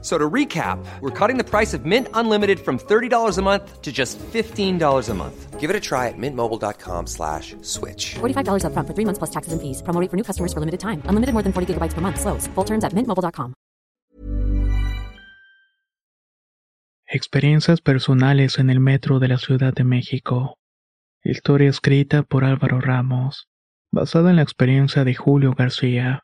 So to recap, we're cutting the price of Mint Unlimited from $30 a month to just $15 a month. Give it a try at mintmobile.com slash switch. $45 upfront for three months plus taxes and fees. Promo rate for new customers for limited time. Unlimited more than 40 gigabytes per month. Slows. Full terms at mintmobile.com. Experiencias personales en el metro de la Ciudad de México. Historia escrita por Álvaro Ramos. Basada en la experiencia de Julio García.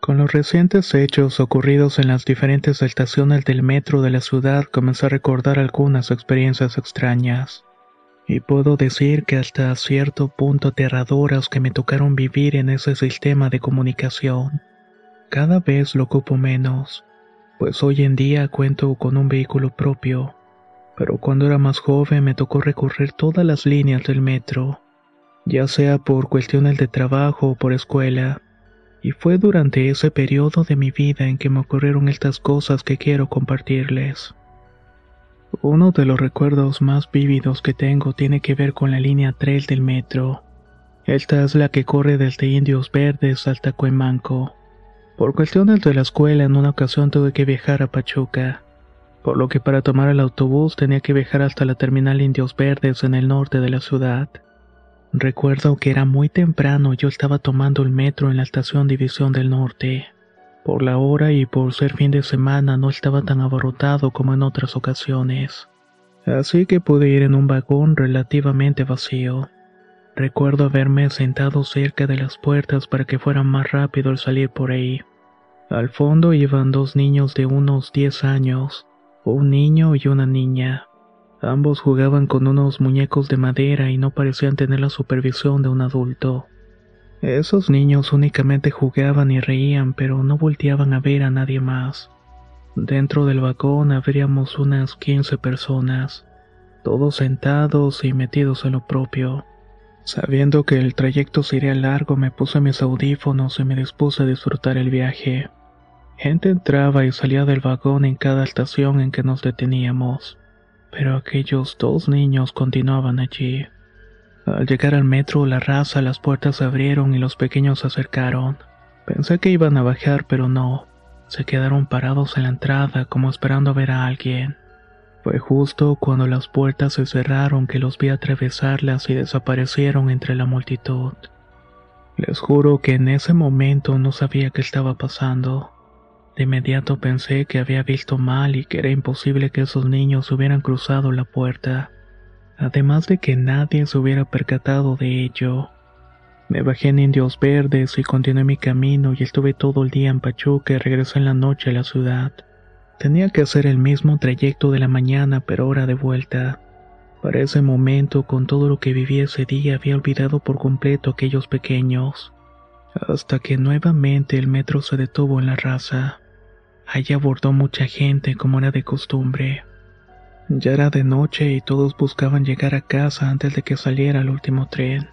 Con los recientes hechos ocurridos en las diferentes estaciones del metro de la ciudad comencé a recordar algunas experiencias extrañas. Y puedo decir que hasta cierto punto aterradoras que me tocaron vivir en ese sistema de comunicación. Cada vez lo ocupo menos, pues hoy en día cuento con un vehículo propio, pero cuando era más joven me tocó recorrer todas las líneas del metro, ya sea por cuestiones de trabajo o por escuela y fue durante ese periodo de mi vida en que me ocurrieron estas cosas que quiero compartirles. Uno de los recuerdos más vívidos que tengo tiene que ver con la línea 3 del metro. Esta es la que corre desde Indios Verdes hasta Cuemanco. Por cuestiones de la escuela en una ocasión tuve que viajar a Pachuca, por lo que para tomar el autobús tenía que viajar hasta la terminal Indios Verdes en el norte de la ciudad. Recuerdo que era muy temprano yo estaba tomando el metro en la estación División del Norte. Por la hora y por ser fin de semana no estaba tan abarrotado como en otras ocasiones. Así que pude ir en un vagón relativamente vacío. Recuerdo haberme sentado cerca de las puertas para que fuera más rápido el salir por ahí. Al fondo iban dos niños de unos 10 años, un niño y una niña. Ambos jugaban con unos muñecos de madera y no parecían tener la supervisión de un adulto. Esos niños únicamente jugaban y reían, pero no volteaban a ver a nadie más. Dentro del vagón habríamos unas 15 personas, todos sentados y metidos en lo propio. Sabiendo que el trayecto sería largo, me puse mis audífonos y me dispuse a disfrutar el viaje. Gente entraba y salía del vagón en cada estación en que nos deteníamos pero aquellos dos niños continuaban allí. Al llegar al metro, la raza, las puertas se abrieron y los pequeños se acercaron. Pensé que iban a bajar, pero no. Se quedaron parados en la entrada como esperando ver a alguien. Fue justo cuando las puertas se cerraron que los vi atravesarlas y desaparecieron entre la multitud. Les juro que en ese momento no sabía qué estaba pasando. De inmediato pensé que había visto mal y que era imposible que esos niños hubieran cruzado la puerta, además de que nadie se hubiera percatado de ello. Me bajé en Indios Verdes y continué mi camino y estuve todo el día en Pachuca y regresé en la noche a la ciudad. Tenía que hacer el mismo trayecto de la mañana pero hora de vuelta. Para ese momento, con todo lo que viví ese día, había olvidado por completo aquellos pequeños. Hasta que nuevamente el metro se detuvo en la raza. Allí abordó mucha gente como era de costumbre. Ya era de noche y todos buscaban llegar a casa antes de que saliera el último tren.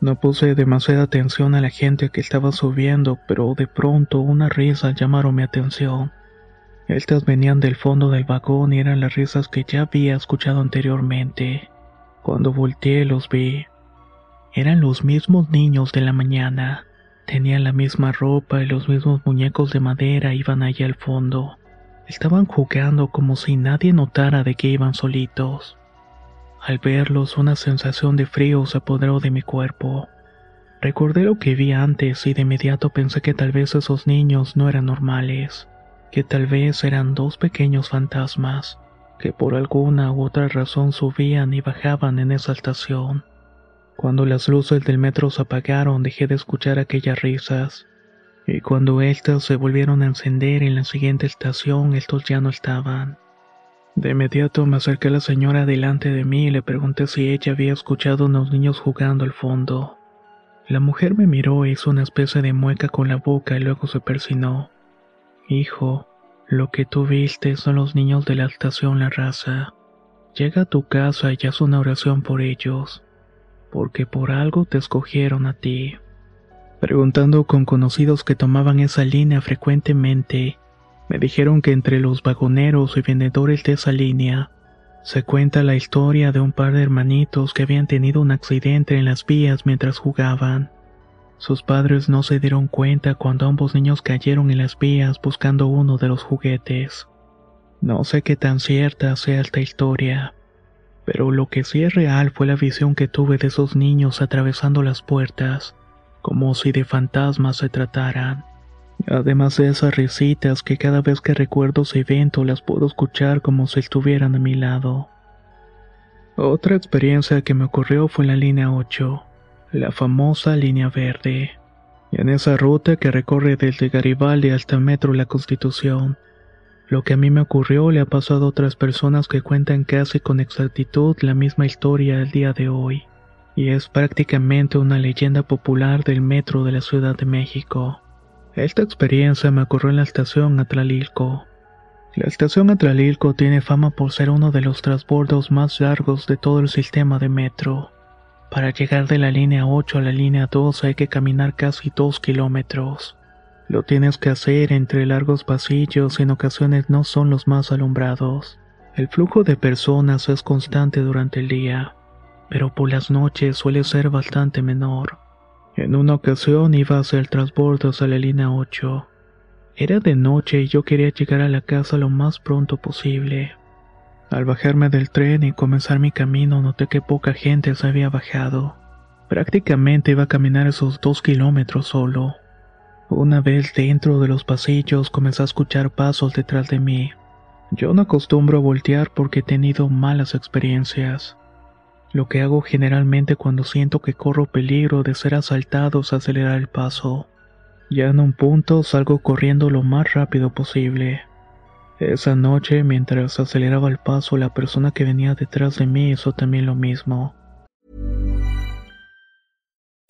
No puse demasiada atención a la gente que estaba subiendo, pero de pronto unas risas llamaron mi atención. Estas venían del fondo del vagón y eran las risas que ya había escuchado anteriormente. Cuando volteé los vi. Eran los mismos niños de la mañana. Tenían la misma ropa y los mismos muñecos de madera iban allá al fondo. Estaban jugando como si nadie notara de que iban solitos. Al verlos una sensación de frío se apoderó de mi cuerpo. Recordé lo que vi antes y de inmediato pensé que tal vez esos niños no eran normales, que tal vez eran dos pequeños fantasmas, que por alguna u otra razón subían y bajaban en esa estación. Cuando las luces del metro se apagaron dejé de escuchar aquellas risas, y cuando éstas se volvieron a encender en la siguiente estación estos ya no estaban. De inmediato me acerqué a la señora delante de mí y le pregunté si ella había escuchado a unos niños jugando al fondo. La mujer me miró e hizo una especie de mueca con la boca y luego se persinó. Hijo, lo que tú viste son los niños de la estación La Raza. Llega a tu casa y haz una oración por ellos porque por algo te escogieron a ti. Preguntando con conocidos que tomaban esa línea frecuentemente, me dijeron que entre los vagoneros y vendedores de esa línea se cuenta la historia de un par de hermanitos que habían tenido un accidente en las vías mientras jugaban. Sus padres no se dieron cuenta cuando ambos niños cayeron en las vías buscando uno de los juguetes. No sé qué tan cierta sea esta historia, pero lo que sí es real fue la visión que tuve de esos niños atravesando las puertas, como si de fantasmas se trataran. Además de esas risitas que cada vez que recuerdo ese evento las puedo escuchar como si estuvieran a mi lado. Otra experiencia que me ocurrió fue en la línea 8, la famosa línea verde. En esa ruta que recorre desde Garibaldi hasta Metro La Constitución. Lo que a mí me ocurrió le ha pasado a otras personas que cuentan casi con exactitud la misma historia el día de hoy, y es prácticamente una leyenda popular del metro de la Ciudad de México. Esta experiencia me ocurrió en la estación Atlalilco. La estación Atlalilco tiene fama por ser uno de los transbordos más largos de todo el sistema de metro. Para llegar de la línea 8 a la línea 2 hay que caminar casi 2 kilómetros. Lo tienes que hacer entre largos pasillos en ocasiones no son los más alumbrados. El flujo de personas es constante durante el día, pero por las noches suele ser bastante menor. En una ocasión iba a hacer transbordos a la línea 8. Era de noche y yo quería llegar a la casa lo más pronto posible. Al bajarme del tren y comenzar mi camino noté que poca gente se había bajado. Prácticamente iba a caminar esos dos kilómetros solo. Una vez dentro de los pasillos comencé a escuchar pasos detrás de mí. Yo no acostumbro a voltear porque he tenido malas experiencias. Lo que hago generalmente cuando siento que corro peligro de ser asaltado es acelerar el paso. Ya en un punto salgo corriendo lo más rápido posible. Esa noche, mientras aceleraba el paso, la persona que venía detrás de mí hizo también lo mismo.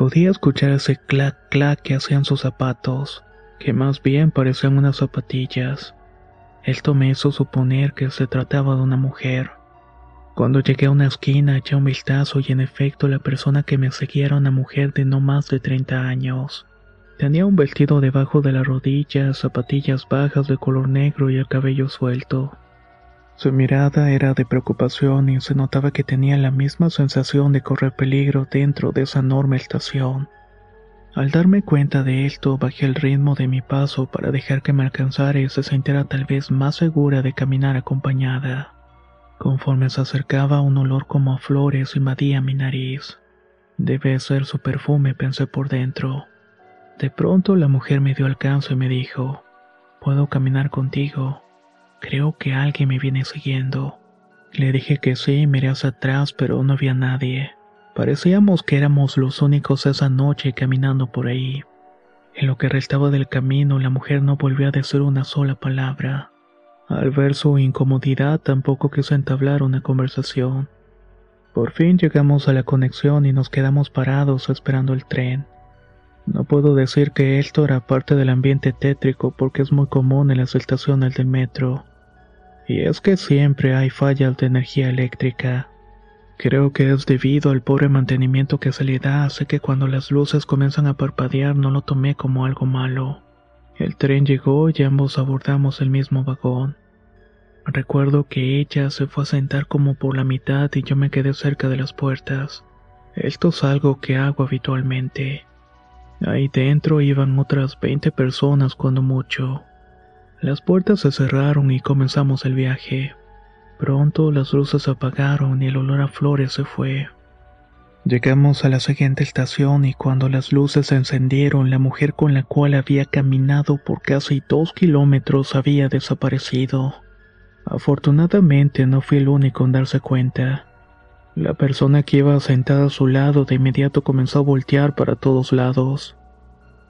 Podía escuchar ese clac clac que hacían sus zapatos, que más bien parecían unas zapatillas. Esto me hizo suponer que se trataba de una mujer. Cuando llegué a una esquina eché un vistazo y en efecto la persona que me seguía era una mujer de no más de 30 años. Tenía un vestido debajo de la rodilla, zapatillas bajas de color negro y el cabello suelto. Su mirada era de preocupación y se notaba que tenía la misma sensación de correr peligro dentro de esa enorme estación. Al darme cuenta de esto, bajé el ritmo de mi paso para dejar que me alcanzara y se sintiera tal vez más segura de caminar acompañada. Conforme se acercaba, un olor como a flores invadía mi nariz. Debe ser su perfume, pensé por dentro. De pronto la mujer me dio alcance y me dijo, ¿Puedo caminar contigo? Creo que alguien me viene siguiendo. Le dije que sí, miré hacia atrás, pero no había nadie. Parecíamos que éramos los únicos esa noche caminando por ahí. En lo que restaba del camino, la mujer no volvió a decir una sola palabra. Al ver su incomodidad, tampoco quiso entablar una conversación. Por fin llegamos a la conexión y nos quedamos parados esperando el tren. No puedo decir que esto era parte del ambiente tétrico porque es muy común en las estaciones del metro. Y es que siempre hay fallas de energía eléctrica. Creo que es debido al pobre mantenimiento que se le da, así que cuando las luces comienzan a parpadear no lo tomé como algo malo. El tren llegó y ambos abordamos el mismo vagón. Recuerdo que ella se fue a sentar como por la mitad y yo me quedé cerca de las puertas. Esto es algo que hago habitualmente. Ahí dentro iban otras 20 personas cuando mucho. Las puertas se cerraron y comenzamos el viaje. Pronto las luces se apagaron y el olor a flores se fue. Llegamos a la siguiente estación y cuando las luces se encendieron, la mujer con la cual había caminado por casi dos kilómetros había desaparecido. Afortunadamente no fui el único en darse cuenta. La persona que iba sentada a su lado de inmediato comenzó a voltear para todos lados.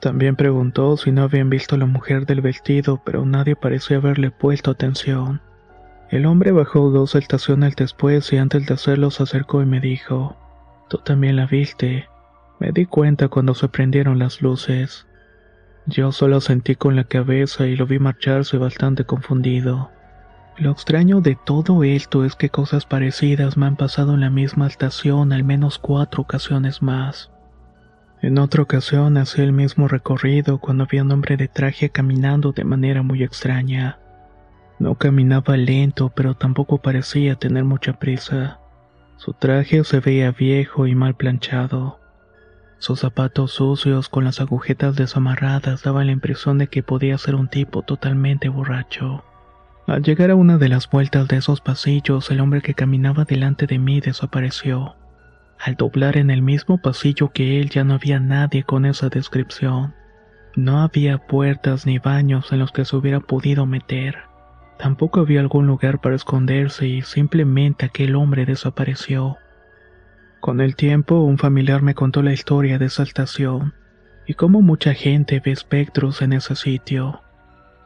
También preguntó si no habían visto a la mujer del vestido, pero nadie parecía haberle puesto atención. El hombre bajó dos estaciones después y antes de hacerlo se acercó y me dijo, Tú también la viste. Me di cuenta cuando se prendieron las luces. Yo solo sentí con la cabeza y lo vi marcharse bastante confundido. Lo extraño de todo esto es que cosas parecidas me han pasado en la misma estación al menos cuatro ocasiones más. En otra ocasión hacía el mismo recorrido cuando había un hombre de traje caminando de manera muy extraña. No caminaba lento, pero tampoco parecía tener mucha prisa. Su traje se veía viejo y mal planchado. Sus zapatos sucios con las agujetas desamarradas daban la impresión de que podía ser un tipo totalmente borracho. Al llegar a una de las vueltas de esos pasillos, el hombre que caminaba delante de mí desapareció. Al doblar en el mismo pasillo que él ya no había nadie con esa descripción. No había puertas ni baños en los que se hubiera podido meter. Tampoco había algún lugar para esconderse y simplemente aquel hombre desapareció. Con el tiempo, un familiar me contó la historia de esa estación y cómo mucha gente ve espectros en ese sitio.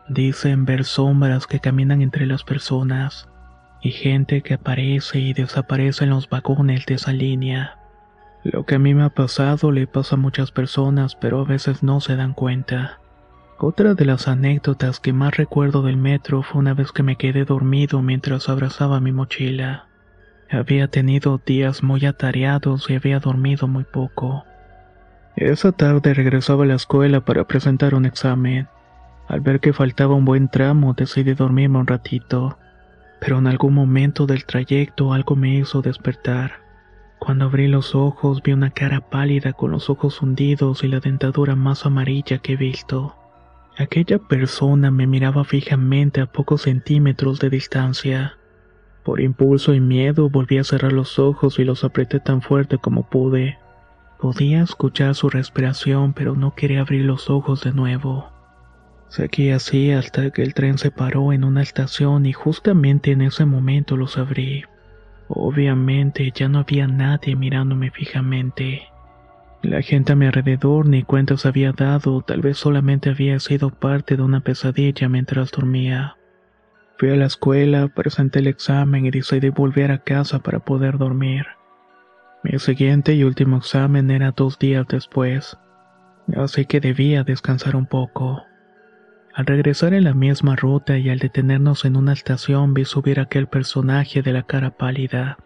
Dicen ver sombras que caminan entre las personas y gente que aparece y desaparece en los vagones de esa línea. Lo que a mí me ha pasado le pasa a muchas personas, pero a veces no se dan cuenta. Otra de las anécdotas que más recuerdo del metro fue una vez que me quedé dormido mientras abrazaba mi mochila. Había tenido días muy atareados y había dormido muy poco. Esa tarde regresaba a la escuela para presentar un examen. Al ver que faltaba un buen tramo, decidí dormirme un ratito pero en algún momento del trayecto algo me hizo despertar. Cuando abrí los ojos vi una cara pálida con los ojos hundidos y la dentadura más amarilla que he visto. Aquella persona me miraba fijamente a pocos centímetros de distancia. Por impulso y miedo volví a cerrar los ojos y los apreté tan fuerte como pude. Podía escuchar su respiración, pero no quería abrir los ojos de nuevo. Seguí así hasta que el tren se paró en una estación y justamente en ese momento los abrí. Obviamente ya no había nadie mirándome fijamente. La gente a mi alrededor ni cuenta se había dado, tal vez solamente había sido parte de una pesadilla mientras dormía. Fui a la escuela, presenté el examen y decidí volver a casa para poder dormir. Mi siguiente y último examen era dos días después, así que debía descansar un poco. Al regresar en la misma ruta y al detenernos en una estación vi subir aquel personaje de la cara pálida.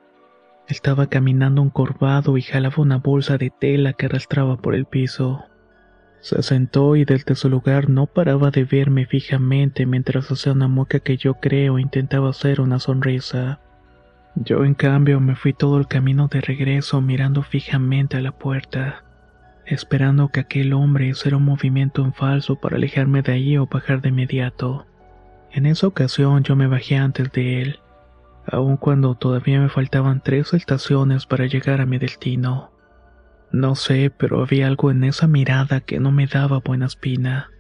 Estaba caminando encorvado y jalaba una bolsa de tela que arrastraba por el piso. Se sentó y desde su lugar no paraba de verme fijamente mientras hacía una mueca que yo creo intentaba hacer una sonrisa. Yo en cambio me fui todo el camino de regreso mirando fijamente a la puerta esperando que aquel hombre hiciera un movimiento en falso para alejarme de ahí o bajar de inmediato. En esa ocasión yo me bajé antes de él, aun cuando todavía me faltaban tres estaciones para llegar a mi destino. No sé, pero había algo en esa mirada que no me daba buena espina.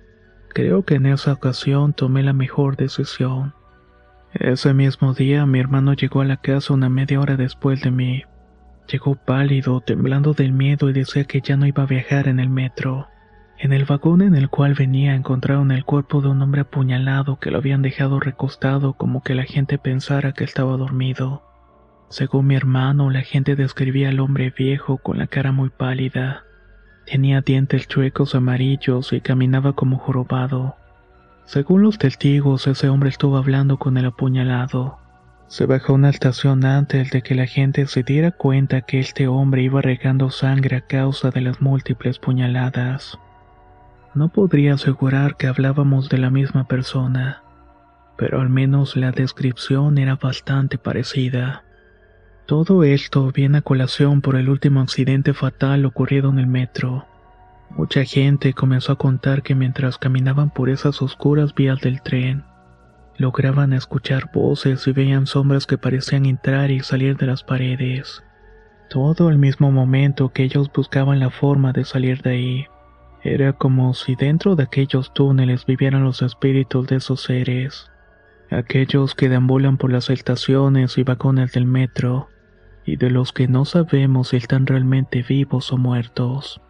Creo que en esa ocasión tomé la mejor decisión. Ese mismo día mi hermano llegó a la casa una media hora después de mí. Llegó pálido, temblando del miedo y decía que ya no iba a viajar en el metro. En el vagón en el cual venía encontraron el cuerpo de un hombre apuñalado que lo habían dejado recostado como que la gente pensara que estaba dormido. Según mi hermano, la gente describía al hombre viejo con la cara muy pálida. Tenía dientes chuecos amarillos y caminaba como jorobado. Según los testigos, ese hombre estuvo hablando con el apuñalado. Se bajó una estación antes de que la gente se diera cuenta que este hombre iba regando sangre a causa de las múltiples puñaladas. No podría asegurar que hablábamos de la misma persona, pero al menos la descripción era bastante parecida. Todo esto viene a colación por el último accidente fatal ocurrido en el metro. Mucha gente comenzó a contar que mientras caminaban por esas oscuras vías del tren, lograban escuchar voces y veían sombras que parecían entrar y salir de las paredes. Todo al mismo momento que ellos buscaban la forma de salir de ahí. Era como si dentro de aquellos túneles vivieran los espíritus de esos seres, aquellos que deambulan por las estaciones y vagones del metro, y de los que no sabemos si están realmente vivos o muertos.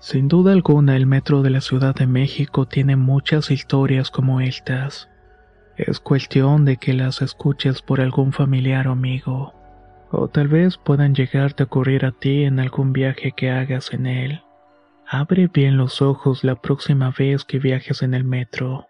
Sin duda alguna el metro de la Ciudad de México tiene muchas historias como estas. Es cuestión de que las escuches por algún familiar o amigo, o tal vez puedan llegarte a ocurrir a ti en algún viaje que hagas en él. Abre bien los ojos la próxima vez que viajes en el metro.